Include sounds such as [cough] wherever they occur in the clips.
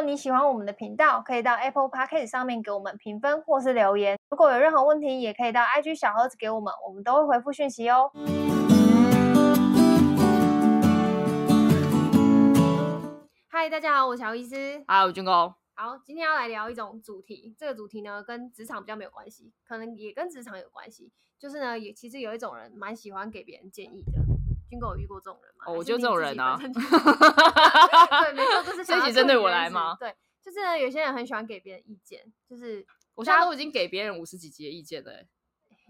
果你喜欢我们的频道，可以到 Apple Podcast 上面给我们评分或是留言。如果有任何问题，也可以到 IG 小盒子给我们，我们都会回复讯息哦。嗨，大家好，我是乔医师。嗨，我是军哥。好，今天要来聊一种主题，这个主题呢跟职场比较没有关系，可能也跟职场有关系。就是呢，也其实有一种人蛮喜欢给别人建议的。军哥有遇过这种人吗？哦，我就这种人啊。[laughs] 对，没错，就是这一集针对我来吗？对，就是呢，有些人很喜欢给别人意见，就是我现在都已经给别人五十几集的意见了。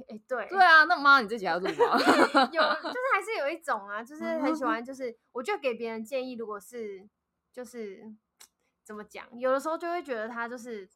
哎，对，对啊，那妈，你这集还要录吗？[laughs] 有，就是还是有一种啊，就是很喜欢，[laughs] 就是我觉得给别人建议，如果是就是。怎么讲？有的时候就会觉得他就是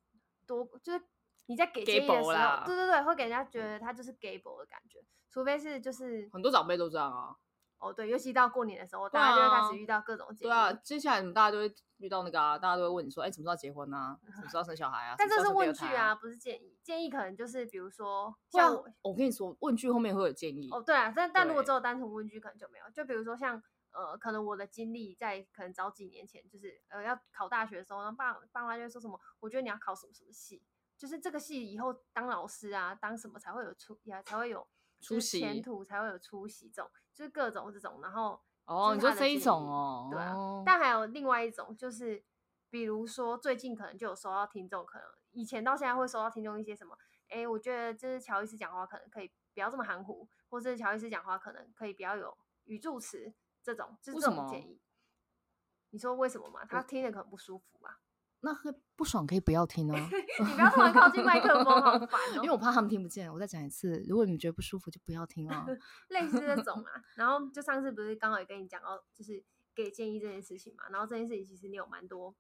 多，就是你在给建议的时候，对对对，会给人家觉得他就是 gable 的感觉。除非是就是很多长辈都这样啊。哦，对，尤其到过年的时候，大家就会开始遇到各种建议。对啊，接下来你们大家都会遇到那个啊，大家都会问你说，哎，什么时候结婚啊？什么时候生小孩啊？但这是问句啊，不是建议。建议可能就是比如说，像我，我跟你说，问句后面会有建议。哦，对啊，但但如果只有单纯问句，可能就没有。就比如说像。呃，可能我的经历在可能早几年前，就是呃要考大学的时候，然后爸爸妈就会说什么，我觉得你要考什么什么系，就是这个系以后当老师啊，当什么才会有出呀，才会有出息，前途才会有出息，这种就是各种这种，然后哦，你说这一种哦，对啊，但还有另外一种，就是比如说最近可能就有收到听众，可能以前到现在会收到听众一些什么，哎，我觉得就是乔伊斯讲话可能可以不要这么含糊，或是乔伊斯讲话可能可以比较有语助词。这种就是这种建议，你说为什么嘛？他听着可能不舒服嘛？那不爽可以不要听哦。[laughs] 你不要突然靠近麦克风，好烦哦。因为我怕他们听不见。我再讲一次，如果你们觉得不舒服，就不要听哦。[laughs] 类似这种啊。然后就上次不是刚好也跟你讲哦，就是给建议这件事情嘛。然后这件事情其实你有蛮多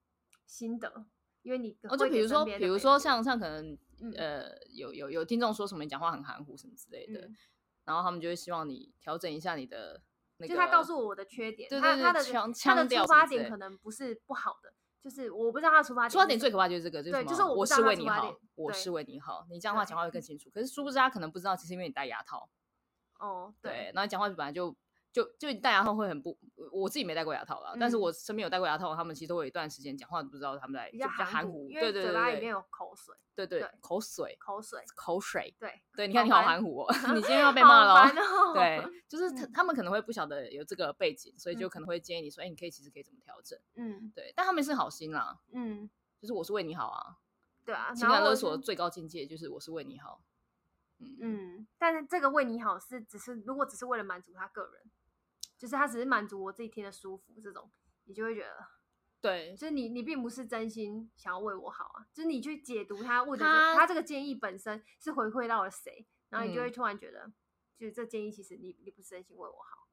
心得，因为你哦，就比如说，比如说像像可能呃，有有有听众说什么你讲话很含糊什么之类的，然后他们就会希望你调整一下你的。就他告诉我的缺点，他他的他的出发点可能不是不好的，就是我不知道他的出发点。出发点最可怕就是这个，对，就是我是为你好，我是为你好，你这样的话讲话会更清楚。可是殊不知他可能不知道，其实因为你戴牙套。哦，对，然后讲话本来就。就就你戴牙套会很不，我自己没戴过牙套啦，嗯、但是我身边有戴过牙套，他们其实都有一段时间讲话都不知道他们在比较含糊，对对对，嘴巴里面有口水，对对口水口水口水，对对，你看你好含糊哦，你今天要被骂了，对，就是他们可能会不晓得有这个背景，所以就可能会建议你说，哎，你可以其实可以怎么调整，嗯，对，但他们是好心啦，嗯，就是我是为你好啊，对啊，情感勒索的最高境界就是我是为你好，嗯，但是这个为你好是只是如果只是为了满足他个人。就是他只是满足我自己听的舒服，这种你就会觉得，对，就是你你并不是真心想要为我好啊，就是你去解读他问的他，他这个建议本身是回馈到了谁，然后你就会突然觉得，嗯、就是这建议其实你你不是真心为我好，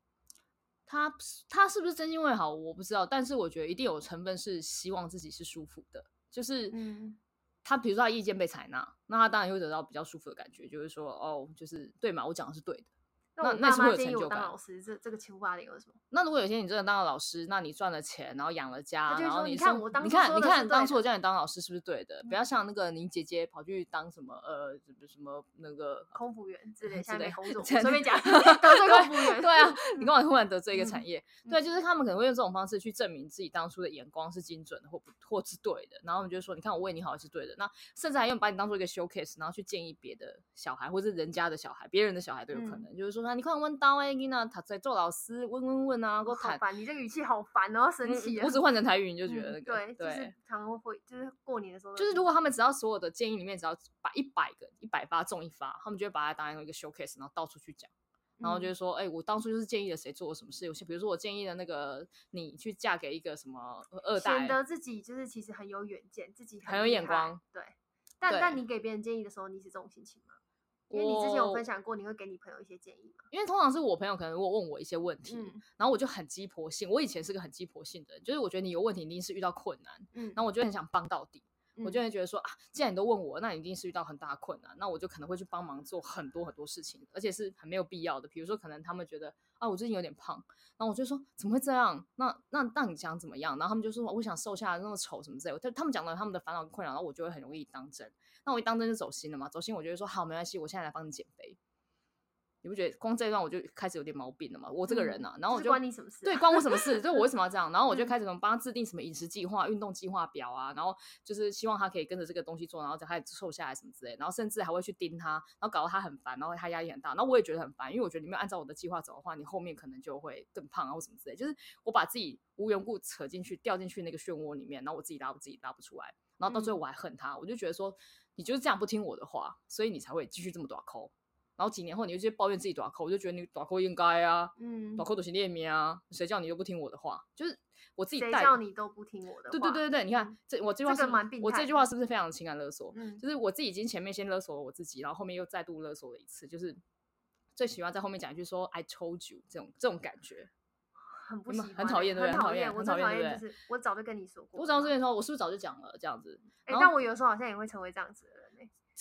他他是不是真心为好我不知道，但是我觉得一定有成分是希望自己是舒服的，就是嗯，他比如说他意见被采纳，那他当然会得到比较舒服的感觉，就是说哦，就是对嘛，我讲的是对的。那那是会有成就感。当老师，这这个出发点有什么？那如果有一天你真的当了老师，那你赚了钱，然后养了家，然后你看我当，你看你看当初我叫你当老师是不是对的？不要像那个你姐姐跑去当什么呃什么那个空服员之类之类工作，随便讲得罪空服员。对啊，你干嘛 [laughs] 突然得罪一个产业？对，就是他们可能会用这种方式去证明自己当初的眼光是精准的，或或是对的。然后我们就说，你看我为你好是对的。那甚至还用把你当做一个 showcase，然后去建议别的小孩，或者人家的小孩、别人的小孩都有可能。就是说，那你看我们当哎。他在做老师，问问问啊，给我谈。烦，你这个语气好烦哦，生气啊！我只换成台语，你就觉得那个对，就是常会，就是过年的时候，就是如果他们只要所有的建议里面只要把一百个一百发中一发，他们就会把它当成一个 showcase，然后到处去讲，然后就是说，哎，我当初就是建议了谁做了什么事，有些比如说我建议了那个你去嫁给一个什么二代，显得自己就是其实很有远见，自己很有眼光，对。但但你给别人建议的时候，你是这种心情吗？因为你之前有分享过，你会给你朋友一些建议吗？因为通常是我朋友可能会问我一些问题，嗯、然后我就很鸡婆性。我以前是个很鸡婆性的人，就是我觉得你有问题，一定是遇到困难，嗯，然后我就很想帮到底。我就会觉得说啊，既然你都问我，那你一定是遇到很大的困难，那我就可能会去帮忙做很多很多事情，而且是很没有必要的。比如说，可能他们觉得啊，我最近有点胖，然后我就说怎么会这样？那那那你想怎么样？然后他们就说我想瘦下来，那么丑什么之类的。他他们讲到他们的烦恼跟困扰，然后我就会很容易当真。那我一当真就走心了嘛，走心我就会说好，没关系，我现在来帮你减肥。你不觉得光这一段我就开始有点毛病了吗？我这个人啊，然后我就关你什么事？对，关我什么事？就我为什么要这样？然后我就开始帮他制定什么饮食计划、运动计划表啊，然后就是希望他可以跟着这个东西做，然后再开始瘦下来什么之类。然后甚至还会去盯他，然后搞得他很烦，然后他压力很大。然后我也觉得很烦，因为我觉得你没有按照我的计划走的话，你后面可能就会更胖啊或什么之类。就是我把自己无缘故扯进去、掉进去那个漩涡里面，然后我自己拉不自己拉不出来，然后到最后我还恨他，我就觉得说你就是这样不听我的话，所以你才会继续这么短抠。然后几年后，你就直接抱怨自己大抠，我就觉得你大抠应该啊，嗯，大抠都是练命啊，谁叫你都不听我的话？就是我自己带。谁叫你都不听我的话？对对对对，你看、嗯、这我这句话是，这个、我这句话是不是非常情感勒索？嗯，就是我自己已经前面先勒索了我自己，然后后面又再度勒索了一次，就是最喜欢在后面讲一句说 “I told you” 这种这种感觉，很不喜欢，很讨厌，对？很讨厌，我讨厌，对不对？我早就跟你说过，我早就跟你说，我是不是早就讲了这样子？哎，但我有时候好像也会成为这样子。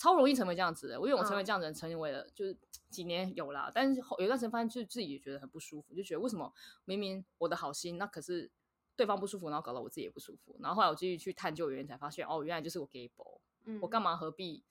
超容易成为这样子的，我因为我成为这样的人，成为了就是几年有啦，但是有一段时间发现，就自己也觉得很不舒服，就觉得为什么明明我的好心，那可是对方不舒服，然后搞得我自己也不舒服。然后后来我继续去探究原因，才发现哦，原来就是我给薄，嗯，我干嘛何必？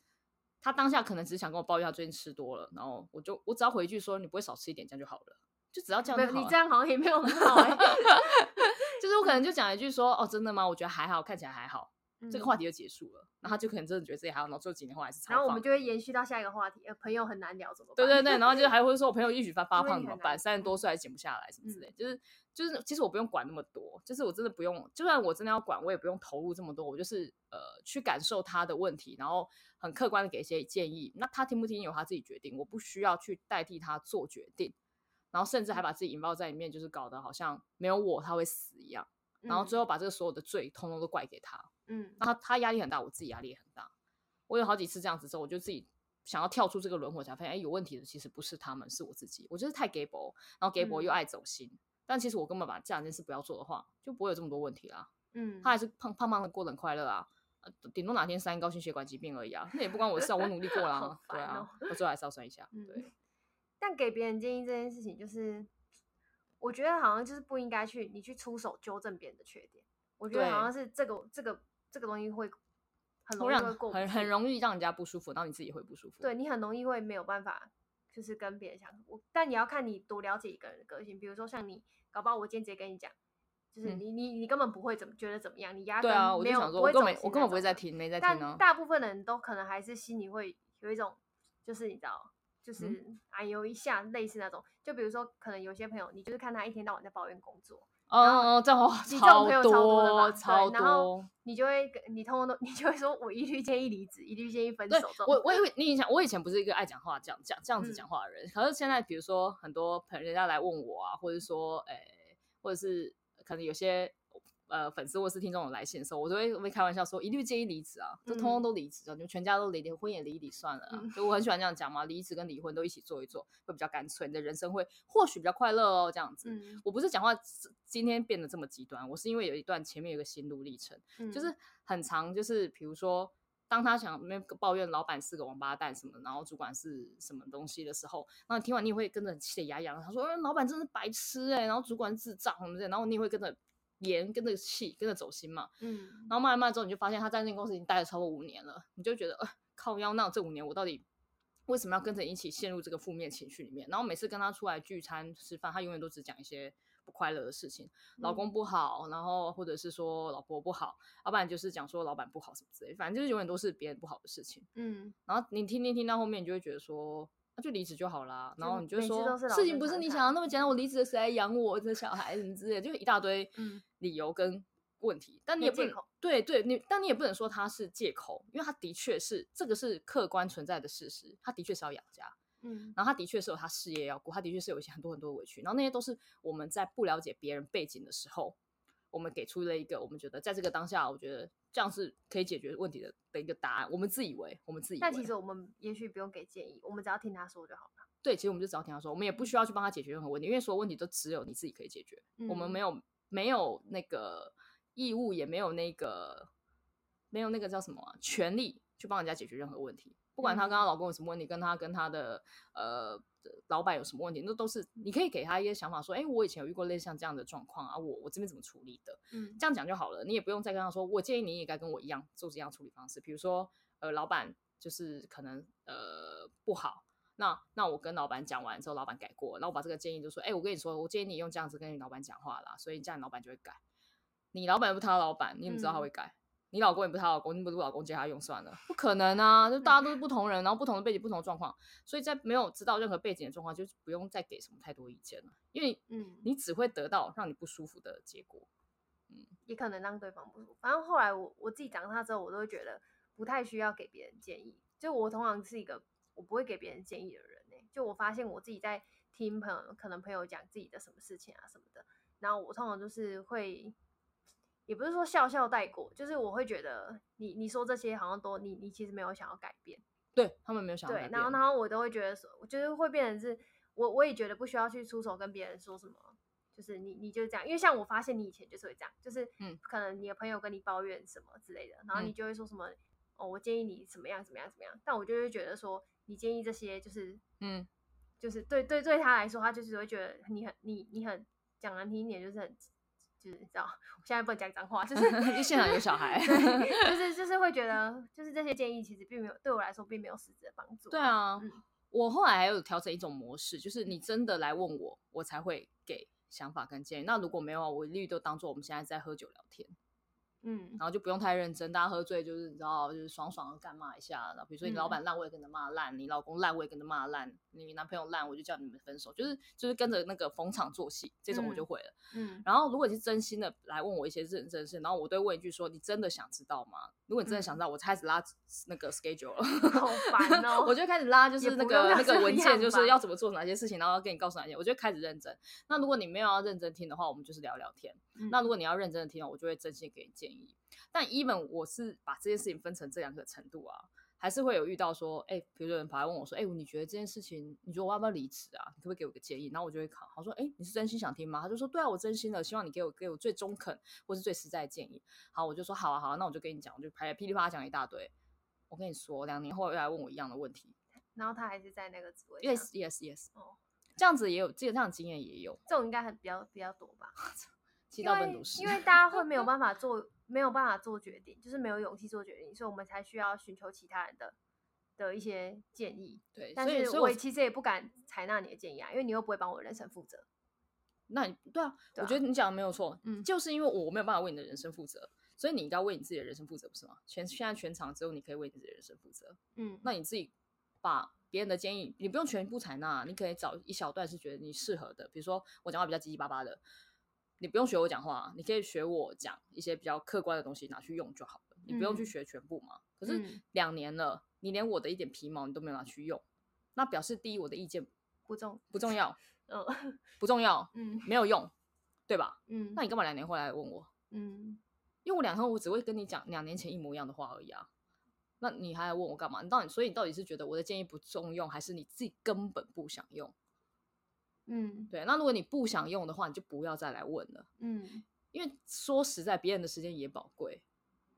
他当下可能只是想跟我抱怨他最近吃多了，然后我就我只要回一句说你不会少吃一点，这样就好了，就只要这样就好了。你这样好像也没有很好哎，[laughs] 就是我可能就讲一句说哦，真的吗？我觉得还好，看起来还好。这个话题就结束了，然后他就可能真的觉得自己还好，然后最后几年后还是超。然后我们就会延续到下一个话题，呃，朋友很难聊怎么办？对对对，然后就还会说我朋友一直发 [laughs] 发胖怎么办？三十多岁还减不下来什么之类，就是就是其实我不用管那么多，就是我真的不用，就算我真的要管，我也不用投入这么多，我就是呃去感受他的问题，然后很客观的给一些建议，那他听不听由他自己决定，我不需要去代替他做决定，然后甚至还把自己引爆在里面，就是搞得好像没有我他会死一样，然后最后把这个所有的罪通通都怪给他。嗯，那他他压力很大，我自己压力也很大。我有好几次这样子之后，我就自己想要跳出这个轮回，才发现，哎，有问题的其实不是他们，是我自己。我就是太给博，然后给博又爱走心。嗯、但其实我根本把这两件事不要做的话，就不会有这么多问题啦。嗯，他还是胖胖胖的过得很快乐啊，顶多哪天三高心血管疾病而已啊，那也不关我的事啊，我努力过啦。[laughs] 哦、对啊，我最后还是要算一下。对。嗯、[laughs] 但给别人建议这件事情，就是我觉得好像就是不应该去你去出手纠正别人的缺点。我觉得好像是这个这个。这个东西会很容易会过很很容易让人家不舒服，然后你自己会不舒服。对，你很容易会没有办法，就是跟别人相处。但你要看你多了解一个人的个性，比如说像你，搞不好我今天直接跟你讲，就是你、嗯、你你根本不会怎么觉得怎么样，你压根没有。对啊，我就想说，我根本我根本不会在听，没在听、啊。但大部分的人都可能还是心里会有一种，就是你知道，就是哎呦一下类似那种。就比如说，可能有些朋友，你就是看他一天到晚在抱怨工作。哦哦，这种超多超多，然后你就会你通通都你就会说，我一律建议离职，一律建议分手。我我以为你以前我以前不是一个爱讲话这样讲这样子讲话的人，可是现在比如说很多朋友人家来问我啊，或者说诶，或者是可能有些。呃，粉丝或是听众有来信的时候，我都会会开玩笑说，一律建议离职啊，就通通都离职啊，就全家都离，离婚也离一离算了啊。就我很喜欢这样讲嘛，离职跟离婚都一起做一做，会比较干脆，你的人生会或许比较快乐哦。这样子，我不是讲话今天变得这么极端，我是因为有一段前面有个心路历程，就是很长，就是比如说，当他想那个抱怨老板是个王八蛋什么，然后主管是什么东西的时候，然后你听完你也会跟着气得牙痒，他说，老板真是白痴哎，然后主管智障什么的，然后你也会跟着。严跟着气，跟着走心嘛，嗯，然后慢慢慢之后，你就发现他在那间公司已经待了超过五年了，你就觉得，呃，靠腰，那这五年我到底为什么要跟着一起陷入这个负面情绪里面？然后每次跟他出来聚餐吃饭，他永远都只讲一些不快乐的事情，嗯、老公不好，然后或者是说老婆不好，要不然就是讲说老板不好什么之类，反正就是永远都是别人不好的事情，嗯，然后你听听听到后面，你就会觉得说。就离职就好啦，然后你就说事情不是你想的那么简单。我离职了，谁来养我这小孩什么之类，就一大堆理由跟问题。嗯、但你也不能对对，你但你也不能说他是借口，因为他的确是这个是客观存在的事实，他的确是要养家，嗯，然后他的确是有他事业要顾，他的确是有一些很多很多的委屈，然后那些都是我们在不了解别人背景的时候，我们给出了一个我们觉得在这个当下，我觉得。这样是可以解决问题的的一个答案。我们自以为，我们自己。但其实我们也许不用给建议，我们只要听他说就好了。对，其实我们就只要听他说，我们也不需要去帮他解决任何问题，因为所有问题都只有你自己可以解决。嗯、我们没有没有那个义务，也没有那个没有那个叫什么、啊、权利去帮人家解决任何问题。不管她跟她老公有什么问题，跟她跟她的呃老板有什么问题，那都是你可以给他一些想法，说，哎，我以前有遇过类似像这样的状况啊，我我这边怎么处理的？嗯，这样讲就好了，你也不用再跟他说，我建议你也该跟我一样做这样处理方式。比如说，呃，老板就是可能呃不好，那那我跟老板讲完之后，老板改过，然后我把这个建议就说，哎、欸，我跟你说，我建议你用这样子跟你老板讲话啦，所以这样老板就会改。你老板又不是他老板，你怎么知道他会改？嗯、你老公也不是他老公，你不是老公借他用算了，不可能啊！就大家都是不同人，然后不同的背景、不同的状况，所以在没有知道任何背景的状况，就不用再给什么太多意见了，因为嗯，你只会得到让你不舒服的结果，嗯，也可能让对方不舒服。反正后来我我自己长大之后，我都会觉得不太需要给别人建议，就我通常是一个。我不会给别人建议的人呢、欸，就我发现我自己在听朋友，可能朋友讲自己的什么事情啊什么的，然后我通常就是会，也不是说笑笑带过，就是我会觉得你你说这些好像都你你其实没有想要改变，对他们没有想要改变，对，然后然后我都会觉得说，我觉得会变成是我我也觉得不需要去出手跟别人说什么，就是你你就是这样，因为像我发现你以前就是会这样，就是嗯，可能你的朋友跟你抱怨什么之类的，然后你就会说什么、嗯、哦，我建议你怎么样怎么样怎么样，但我就会觉得说。你建议这些就是，嗯，就是对对对他来说，他就是会觉得你很你你很讲难听一点，就是很就是你知道，我现在不能讲脏话，就是 [laughs] 现场有小孩，[laughs] 就是就是会觉得，就是这些建议其实并没有对我来说并没有实质的帮助。对啊，嗯，我后来还有调整一种模式，就是你真的来问我，我才会给想法跟建议。那如果没有，我一律都当做我们现在在喝酒聊天。嗯，然后就不用太认真，大家喝醉就是你知道，就是爽爽的干骂一下。然后比如说你老板烂，我也跟着骂烂；你老公烂，我也跟着骂烂；你男朋友烂，我就叫你们分手。就是就是跟着那个逢场作戏，这种我就会了。嗯，然后如果你是真心的来问我一些认真的事，然后我都会问一句说：“你真的想知道吗？”如果你真的想知道，我开始拉那个 schedule 了，好烦哦！我就开始拉，[laughs] 就是那个那个文件，就是要怎么做哪些事情，然后要跟你告诉哪些。我就开始认真。那如果你没有要认真听的话，我们就是聊聊天。那如果你要认真的听，我就会真心给你建议。但 even 我是把这件事情分成这两个程度啊，还是会有遇到说，哎、欸，比如说有人跑来问我说，哎、欸，你觉得这件事情，你觉得我要不要离职啊？你可不可以给我个建议？然后我就会考，好说，哎、欸，你是真心想听吗？他就说，对啊，我真心的，希望你给我给我最中肯或是最实在的建议。好，我就说好啊好啊，那我就跟你讲，我就噼里啪啦讲一大堆。我跟你说，两年后又来问我一样的问题，[laughs] 然后他还是在那个职位。Yes yes yes。哦，这样子也有，这个这样经验也有，这种应该很比较比较多吧。七到本都是，因为大家会没有 [laughs] 办法做，没有办法做决定，就是没有勇气做决定，所以我们才需要寻求其他人的的一些建议。对，但是我其实也不敢采纳你的建议啊，因为你又不会帮我人生负责。那你对啊，对啊，我觉得你讲的没有错，嗯，就是因为我没有办法为你的人生负责，所以你应该为你自己的人生负责，不是吗？全现在全场只有你可以为你自己的人生负责，嗯，那你自己把别人的建议，你不用全部采纳，你可以找一小段是觉得你适合的，比如说我讲话比较叽叽巴巴的。你不用学我讲话，你可以学我讲一些比较客观的东西拿去用就好了。你不用去学全部嘛。嗯、可是两年了，你连我的一点皮毛你都没有拿去用，那表示第一我的意见不重不重要，嗯，不重要，嗯，没有用，对吧？嗯，那你干嘛两年后来问我？嗯，因为我两年后我只会跟你讲两年前一模一样的话而已啊。那你还要问我干嘛？你到底所以你到底是觉得我的建议不中用，还是你自己根本不想用？嗯，对，那如果你不想用的话，你就不要再来问了。嗯，因为说实在，别人的时间也宝贵。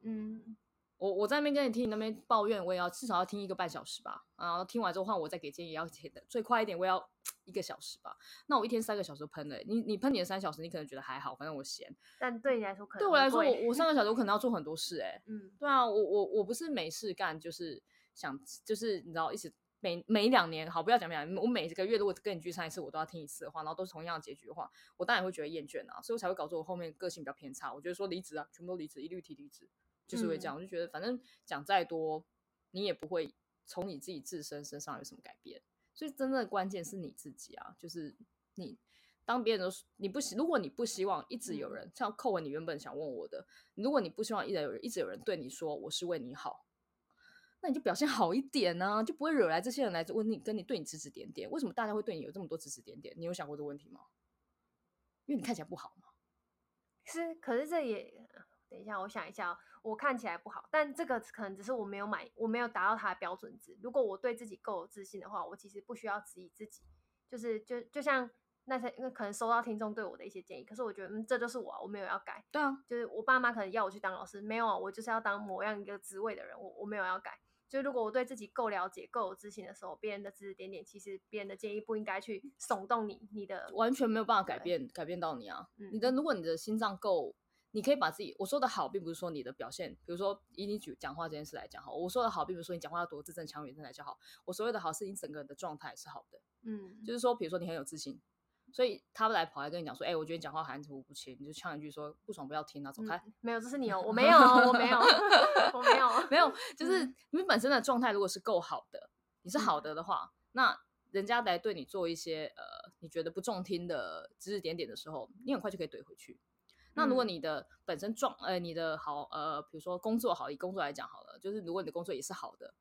嗯，我我在那边跟你听，你那边抱怨，我也要至少要听一个半小时吧。然后听完之后换我再给建议，要写的最快一点，我也要一个小时吧。那我一天三个小时喷了，你你喷你的三小时，你可能觉得还好，反正我闲。但对你来说可能，对我来说，我我三个小时我可能要做很多事，[laughs] 欸。哎，嗯，对啊，我我我不是没事干，就是想就是你知道一直。每每两年，好，不要讲两年，我每个月如果跟你聚餐一次，我都要听一次的话，然后都是同样的结局的话，我当然会觉得厌倦啊，所以我才会搞出我后面个性比较偏差。我觉得说离职啊，全部都离职，一律提离职，就是会这样。嗯、我就觉得反正讲再多，你也不会从你自己自身身上有什么改变。所以真正的关键是你自己啊，就是你当别人都你不希，如果你不希望一直有人、嗯、像扣文，你原本想问我的，如果你不希望一直有人一直有人对你说我是为你好。那你就表现好一点呢、啊，就不会惹来这些人来问你，跟你对你指指点点。为什么大家会对你有这么多指指点点？你有想过这个问题吗？因为你看起来不好嘛。是，可是这也，等一下，我想一下，我看起来不好，但这个可能只是我没有买，我没有达到他的标准值。如果我对自己够有自信的话，我其实不需要质疑自己。就是，就就像那些，因为可能收到听众对我的一些建议，可是我觉得，嗯，这就是我，我没有要改。对啊，就是我爸妈可能要我去当老师，没有啊，我就是要当某样一个职位的人，我我没有要改。就如果我对自己够了解、够有自信的时候，别人的指指点点，其实别人的建议不应该去耸动你，你的完全没有办法改变，改变到你啊！嗯、你的如果你的心脏够你可以把自己我说的好，并不是说你的表现，比如说以你举讲话这件事来讲好，我说的好，并不是说你讲话要多字正腔圆才叫好。我所谓的好，是你整个人的状态是好的。嗯，就是说，比如说你很有自信，所以他们来跑来跟你讲说，哎、欸，我觉得你讲话含糊不清，你就呛一句说不爽不要听啊，走开。嗯、没有，这是你哦，[laughs] 我没有，我没有，我没有，[laughs] 没有，就是你们本身的状态如果是够好的，你是好的的话，嗯、那人家来对你做一些呃你觉得不中听的指指点点的时候，你很快就可以怼回去。那如果你的本身状呃你的好呃比如说工作好，以工作来讲好了，就是如果你的工作也是好的，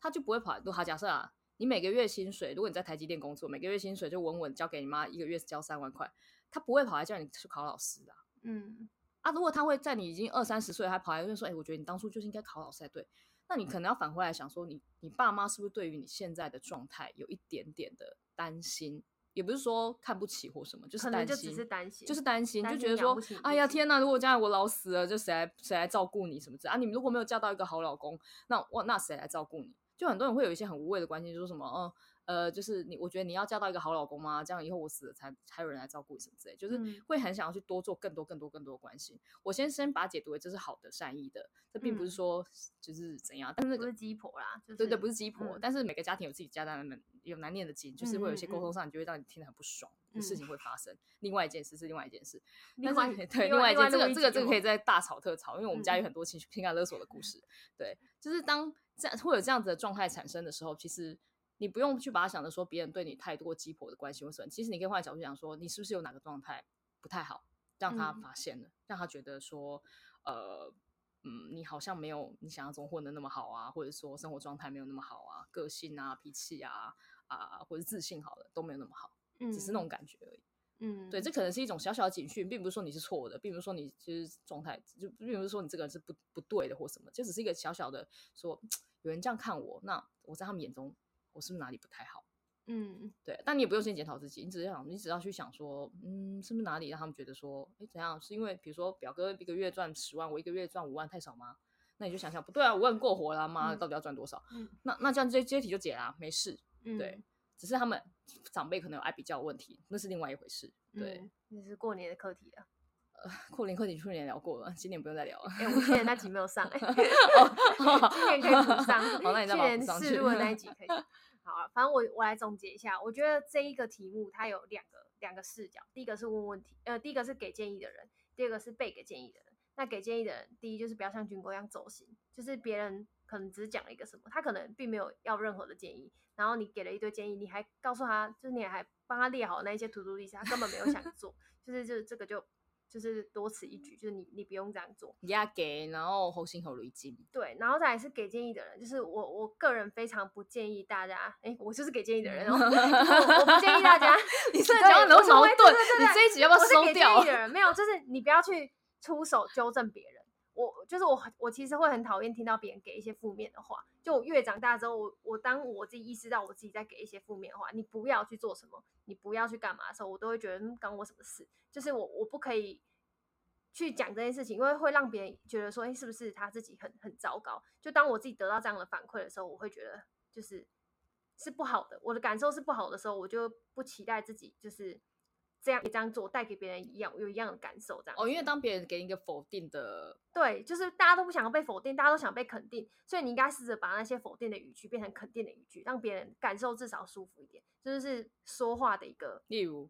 他就不会跑。如果假设啊，你每个月薪水，如果你在台积电工作，每个月薪水就稳稳交给你妈，一个月交三万块，他不会跑来叫你去考老师的。嗯啊，如果他会在你已经二三十岁还跑来跟说，哎、欸，我觉得你当初就是应该考老师才对，那你可能要反过来想说，你你爸妈是不是对于你现在的状态有一点点的担心？也不是说看不起或什么，就是担心，就只是担心，就是担心，就觉得说，哎呀天呐，如果将来我老死了，就谁来谁来照顾你什么之类啊？你们如果没有嫁到一个好老公，那我，那谁来照顾你？就很多人会有一些很无谓的关心，说什么，嗯。呃，就是你，我觉得你要嫁到一个好老公吗？这样以后我死了才才有人来照顾你什么之类，就是会很想要去多做更多更多更多的关心。我先先把它解读为这是好的善意的，这并不是说就是怎样，但是、那个、不是鸡婆啦，就是、对对，不是鸡婆。嗯、但是每个家庭有自己家的有难念的经，就是会有一些沟通上，你就会让你听得很不爽，嗯、事情会发生。另外一件事是另外一件事，另外对另外一件这个这个这个可以在大吵特吵，因为我们家有很多情绪情感勒索的故事。对，就是当这样会有这样子的状态产生的时候，其实。你不用去把它想着说别人对你太多鸡婆的关心或什么，其实你可以换角度讲说，你是不是有哪个状态不太好，让他发现了，嗯、让他觉得说，呃，嗯，你好像没有你想象中混的那么好啊，或者说生活状态没有那么好啊，个性啊、脾气啊啊，或者自信好了都没有那么好，嗯、只是那种感觉而已。嗯，对，这可能是一种小小的警讯，并不是说你是错的，并不是说你就是状态，就并不是说你这个人是不不对的或什么，就只是一个小小的说，[tsk] 有人这样看我，那我在他们眼中。我是不是哪里不太好？嗯，对，但你也不用先检讨自己，你只是想，你只要去想说，嗯，是不是哪里让他们觉得说，哎，怎样？是因为比如说表哥一个月赚十万，我一个月赚五万，太少吗？那你就想想，不对啊，五万过活了吗？到底要赚多少？嗯，那那这样这这题就解啦，没事。嗯，对，只是他们长辈可能有爱比较问题，那是另外一回事。对，那是过年的课题了。呃，过年课题去年聊过了，今年不用再聊了。哎，我去年那集没有上，哎，今年可以补上。好，那你再把补上去。去年试录的那一集可以。好了，反正我我来总结一下，我觉得这一个题目它有两个两个视角，第一个是问问题，呃，第一个是给建议的人，第二个是被给建议的人。那给建议的人，第一就是不要像军哥一样走心，就是别人可能只讲了一个什么，他可能并没有要任何的建议，然后你给了一堆建议，你还告诉他，就是你还帮他列好那一些 to do list，他根本没有想做，[laughs] 就是就是这个就。就是多此一举，就是你你不用这样做，你要给，然后后心后驴精。对，然后再来是给建议的人，就是我我个人非常不建议大家，哎，我就是给建议的人哦，[laughs] 我不建议大家，[laughs] 你是讲很多矛盾，对对对，你这一集要不要收掉？我是给建议的人，没有，就是你不要去出手纠正别人。我就是我，我其实会很讨厌听到别人给一些负面的话。就我越长大之后，我我当我自己意识到我自己在给一些负面的话，你不要去做什么，你不要去干嘛的时候，我都会觉得关我什么事？就是我我不可以。去讲这件事情，因为会让别人觉得说，哎，是不是他自己很很糟糕？就当我自己得到这样的反馈的时候，我会觉得就是是不好的，我的感受是不好的时候，我就不期待自己就是这样这样做带给别人一样有一样的感受，这样。哦，因为当别人给你一个否定的，对，就是大家都不想要被否定，大家都想被肯定，所以你应该试着把那些否定的语句变成肯定的语句，让别人感受至少舒服一点，就是说话的一个例如。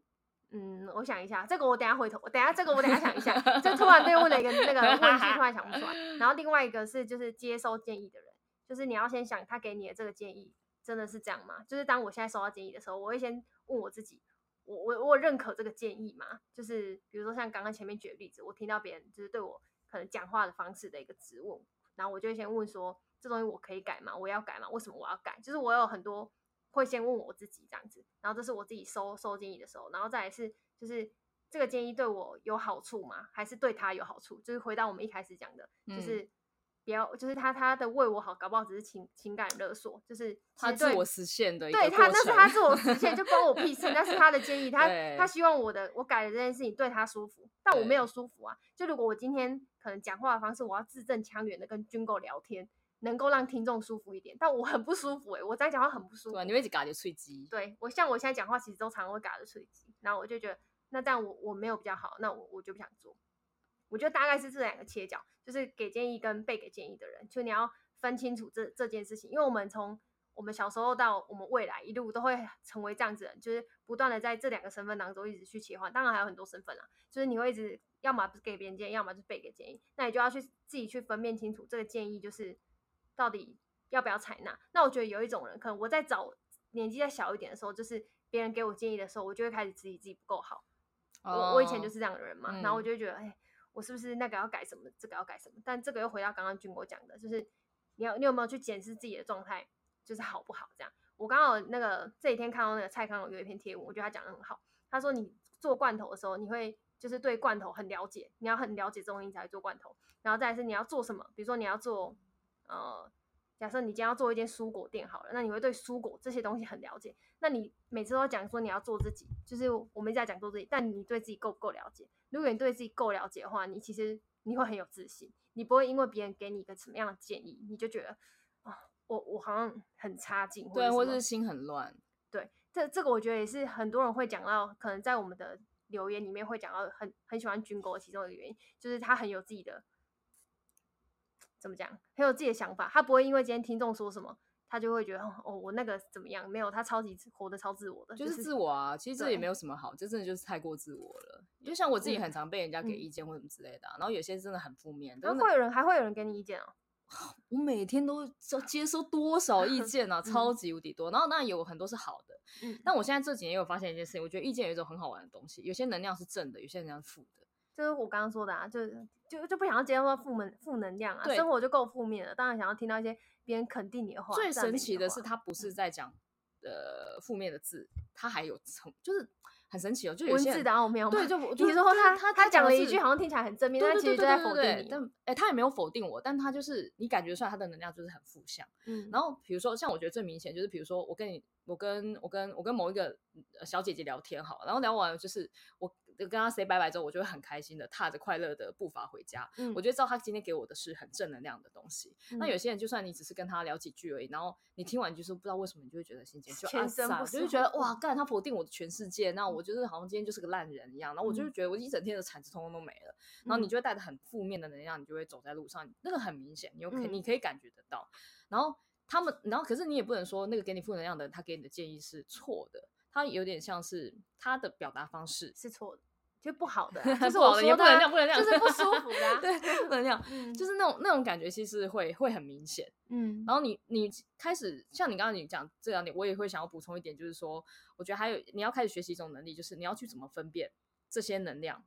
嗯，我想一下，这个我等下回头，我等下这个我等下想一下，[laughs] 就突然被问了一个那个问题，突然想不出来。[laughs] 然后另外一个是就是接收建议的人，就是你要先想他给你的这个建议真的是这样吗？就是当我现在收到建议的时候，我会先问我自己，我我我认可这个建议嘛？就是比如说像刚刚前面举的例子，我听到别人就是对我可能讲话的方式的一个质问，然后我就会先问说，这东西我可以改吗？我要改吗？为什么我要改？就是我有很多。会先问我自己这样子，然后这是我自己收收建议的时候，然后再来是就是这个建议对我有好处吗？还是对他有好处？就是回到我们一开始讲的，嗯、就是不要就是他他的为我好，搞不好只是情情感勒索，就是他自我实现的对他那是他自我实现，[laughs] 就关我屁事，那是他的建议，[laughs] 他他希望我的我改的这件事情对他舒服，但我没有舒服啊。就如果我今天可能讲话的方式，我要字正腔圆的跟军狗聊天。能够让听众舒服一点，但我很不舒服哎、欸，我这样讲话很不舒服。对，你会一直嘎着脆鸡。对，我像我现在讲话，其实都常会嘎着脆鸡，然后我就觉得，那这样我我没有比较好，那我我就不想做。我觉得大概是这两个切角，就是给建议跟被给建议的人，就你要分清楚这这件事情，因为我们从我们小时候到我们未来一路都会成为这样子的人，就是不断的在这两个身份当中一直去切换。当然还有很多身份啊，就是你会一直要么不是给别人建议，要么就是被给建议，那你就要去自己去分辨清楚这个建议就是到底要不要采纳。那我觉得有一种人，可能我在找年纪再小一点的时候，就是别人给我建议的时候，我就会开始质疑自己不够好。Oh, 我我以前就是这样的人嘛，嗯、然后我就会觉得，哎，我是不是那个要改什么，这个要改什么？但这个又回到刚刚军哥讲的，就是你要你有没有去检视自己的状态？就是好不好这样？我刚好那个这几天看到那个蔡康永有一篇贴文，我觉得他讲的很好。他说你做罐头的时候，你会就是对罐头很了解，你要很了解中医才会做罐头。然后再是你要做什么，比如说你要做呃，假设你今天要做一间蔬果店好了，那你会对蔬果这些东西很了解。那你每次都讲说你要做自己，就是我们一直在讲做自己，但你对自己够不够了解？如果你对自己够了解的话，你其实你会很有自信，你不会因为别人给你一个什么样的建议，你就觉得哦我我好像很差劲，对，或者是心很乱。对，这这个我觉得也是很多人会讲到，可能在我们的留言里面会讲到很很喜欢军狗的其中一个原因，就是他很有自己的怎么讲，很有自己的想法，他不会因为今天听众说什么，他就会觉得哦，我那个怎么样？没有，他超级活得超自我的，就是自我啊。其实这也没有什么好，这真的就是太过自我了。就像我自己很常被人家给意见或什么之类的，然后有些真的很负面，那会有人还会有人给你意见哦。[sighs] 我每天都接收多少意见啊，[laughs] 超级无敌多。然后那有很多是好的，嗯，但我现在这几年有发现一件事情，我觉得意见有一种很好玩的东西，有些能量是正的，有些能量是负的。就是我刚刚说的啊，就就就不想要接受负能负能量啊，生活就够负面了，当然想要听到一些别人肯定你的话。最神奇的是，他不是在讲呃负面的字，他还有从就是。很神奇哦，就有些文字的奥妙。对，就比如说他他他讲了一句好像听起来很正面，但其实就在否定你。但哎，他也没有否定我，但他就是你感觉出来他的能量就是很负向。嗯，然后比如说像我觉得最明显就是，比如说我跟你，我跟我跟我跟某一个小姐姐聊天好，然后聊完就是我。就跟他 say 拜拜之后，我就会很开心的踏着快乐的步伐回家。嗯，我觉得知道他今天给我的是很正能量的东西。嗯、那有些人就算你只是跟他聊几句而已，然后你听完就是不知道为什么你就会觉得心情就全身不就会觉得哇，干他否定我的全世界，那我就是好像今天就是个烂人一样。然后我就会觉得我一整天的产值通通都没了。嗯、然后你就会带着很负面的能量，你就会走在路上，那个很明显，你有可你可以感觉得到。嗯、然后他们，然后可是你也不能说那个给你负能量的人，他给你的建议是错的，他有点像是他的表达方式是错的。就不好的，[laughs] 就是我说的，不能这样，不能这样，就是不舒服的，[laughs] 对，不能这样，[laughs] 就是那种那种感觉，其实会会很明显，嗯。然后你你开始像你刚刚你讲这两点，我也会想要补充一点，就是说，我觉得还有你要开始学习一种能力，就是你要去怎么分辨这些能量，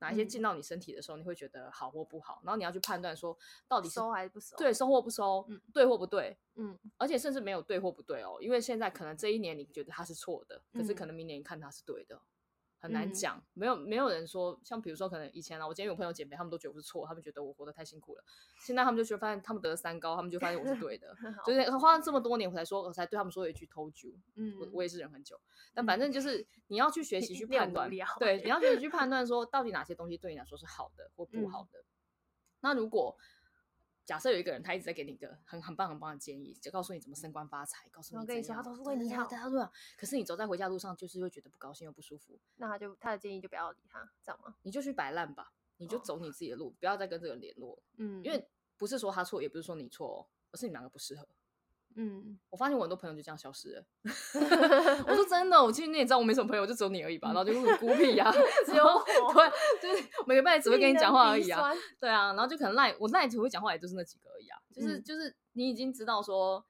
哪一些进到你身体的时候，你会觉得好或不好，然后你要去判断说到底是收还是不收，对，收或不收，嗯，对或不对，嗯。而且甚至没有对或不对哦，因为现在可能这一年你觉得它是错的，可是可能明年你看它是对的。很难讲，嗯、没有没有人说，像比如说，可能以前啊，我今天有朋友减肥，他们都觉得我是错，他们觉得我活得太辛苦了。现在他们就觉得发现他们得了三高，他们就发现我是对的，[laughs] 就是花了这么多年，我才说，我才对他们说了一句 told you。[laughs] 嗯，我我也是忍很久，但反正就是你要去学习去判断，对，你要学习去判断说到底哪些东西对你来说是好的或不好的。嗯、那如果假设有一个人，他一直在给你一个很很棒很棒的建议，就告诉你怎么升官发财，告诉你跟你说，他都是为你好，他说，可是你走在回家路上，就是会觉得不高兴又不舒服，那他就他的建议就不要理他，这样吗？你就去摆烂吧，你就走你自己的路，不要再跟这个人联络。嗯，因为不是说他错，也不是说你错哦，而是你们两个不适合。嗯，我发现我很多朋友就这样消失了。[laughs] 我说真的，我其实你也知道我没什么朋友，就只有你而已吧。然后就很孤僻呀，[laughs] 只有我，对，就是每个礼拜只会跟你讲话而已啊。对啊，然后就可能赖我赖只会讲话，也就是那几个而已啊。就是就是你已经知道说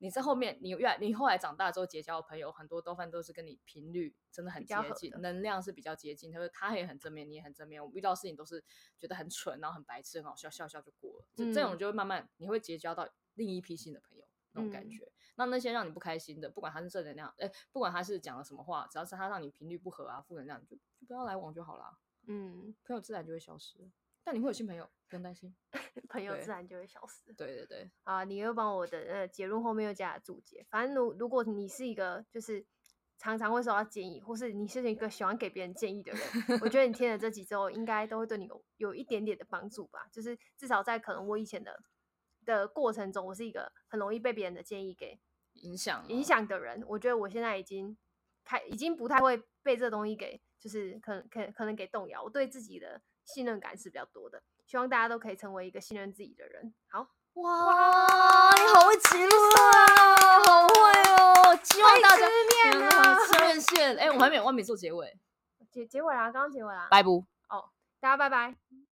你在后面，你越你后来长大之后结交的朋友很多多半都是跟你频率真的很接近，能量是比较接近。他说他也很正面，你也很正面。我遇到事情都是觉得很蠢，然后很白痴，很好笑，笑笑就过了。就这种就会慢慢你会结交到另一批新的朋友。那种感觉，嗯、那那些让你不开心的，不管他是正能量，哎、欸，不管他是讲了什么话，只要是他让你频率不合啊，负能量，就就不要来往就好了。嗯，朋友自然就会消失，但你会有新朋友，不用担心，[laughs] 朋友自然就会消失。对对对，啊，你又帮我的呃结论后面又加了注解。反正如如果你是一个就是常常会收到建议，或是你是一个喜欢给别人建议的人，我觉得你听了这几周应该都会对你有有一点点的帮助吧。就是至少在可能我以前的。的过程中，我是一个很容易被别人的建议给影响影响的人。我觉得我现在已经开，已经不太会被这东西给就是可能可能可能给动摇。我对自己的信任感是比较多的，希望大家都可以成为一个信任自己的人。好，哇，哇你好会结论啊，好会哦！希望大家念啊，[laughs] 谢谢。哎，我还没有完美做结尾，结结尾啦，刚刚结尾啦，拜不。哦，大家拜拜。